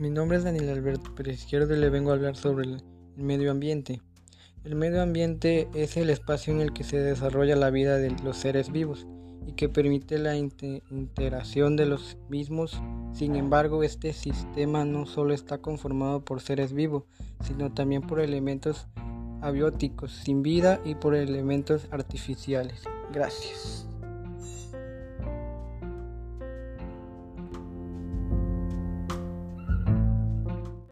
mi nombre es Daniel Alberto Pérez Izquierdo y le vengo a hablar sobre el, medio ambiente. El medio ambiente es el espacio en el que se desarrolla la vida de los seres vivos y que permite la interacción de los mismos. Sin embargo, este sistema no solo está conformado por seres vivos, sino también por elementos abióticos sin vida y por elementos artificiales. Gracias.